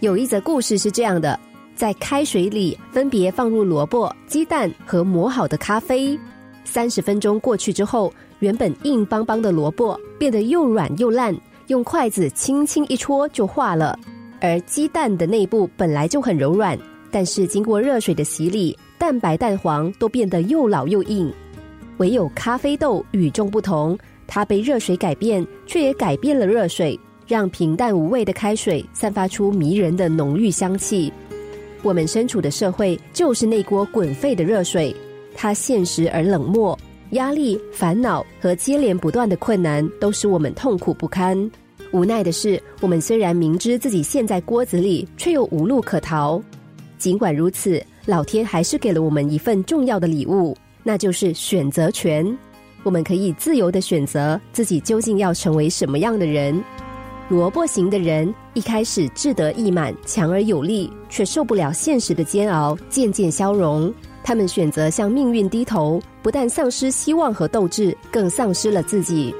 有一则故事是这样的：在开水里分别放入萝卜、鸡蛋和磨好的咖啡。三十分钟过去之后，原本硬邦邦的萝卜变得又软又烂，用筷子轻轻一戳就化了。而鸡蛋的内部本来就很柔软，但是经过热水的洗礼，蛋白、蛋黄都变得又老又硬。唯有咖啡豆与众不同，它被热水改变，却也改变了热水。让平淡无味的开水散发出迷人的浓郁香气。我们身处的社会就是那锅滚沸的热水，它现实而冷漠，压力、烦恼和接连不断的困难都使我们痛苦不堪。无奈的是，我们虽然明知自己陷在锅子里，却又无路可逃。尽管如此，老天还是给了我们一份重要的礼物，那就是选择权。我们可以自由的选择自己究竟要成为什么样的人。萝卜型的人一开始志得意满、强而有力，却受不了现实的煎熬，渐渐消融。他们选择向命运低头，不但丧失希望和斗志，更丧失了自己。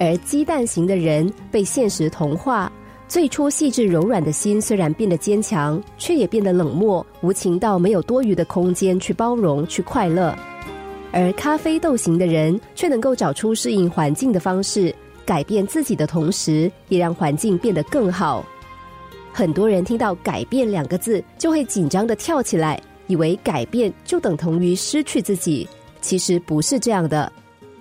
而鸡蛋型的人被现实同化，最初细致柔软的心虽然变得坚强，却也变得冷漠无情到没有多余的空间去包容、去快乐。而咖啡豆型的人却能够找出适应环境的方式。改变自己的同时，也让环境变得更好。很多人听到“改变”两个字，就会紧张的跳起来，以为改变就等同于失去自己。其实不是这样的。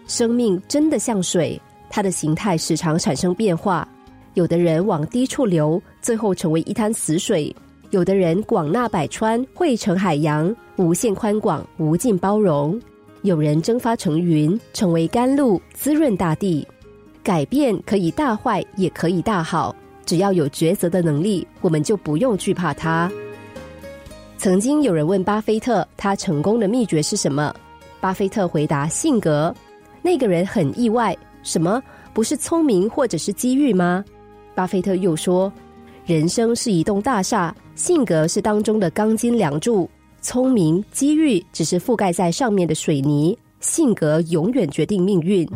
生命真的像水，它的形态时常产生变化。有的人往低处流，最后成为一滩死水；有的人广纳百川，汇成海洋，无限宽广，无尽包容；有人蒸发成云，成为甘露，滋润大地。改变可以大坏，也可以大好，只要有抉择的能力，我们就不用惧怕它。曾经有人问巴菲特，他成功的秘诀是什么？巴菲特回答：性格。那个人很意外，什么？不是聪明或者是机遇吗？巴菲特又说：人生是一栋大厦，性格是当中的钢筋梁柱，聪明、机遇只是覆盖在上面的水泥，性格永远决定命运。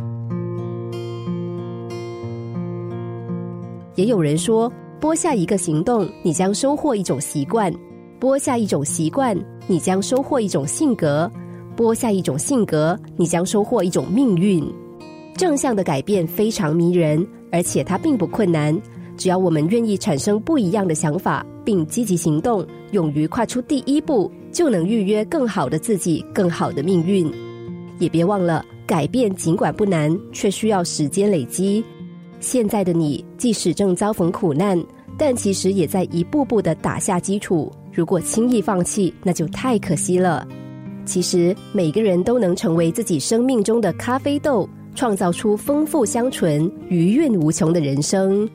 也有人说，播下一个行动，你将收获一种习惯；播下一种习惯，你将收获一种性格；播下一种性格，你将收获一种命运。正向的改变非常迷人，而且它并不困难。只要我们愿意产生不一样的想法，并积极行动，勇于跨出第一步，就能预约更好的自己，更好的命运。也别忘了，改变尽管不难，却需要时间累积。现在的你，即使正遭逢苦难，但其实也在一步步的打下基础。如果轻易放弃，那就太可惜了。其实每个人都能成为自己生命中的咖啡豆，创造出丰富香醇、余韵无穷的人生。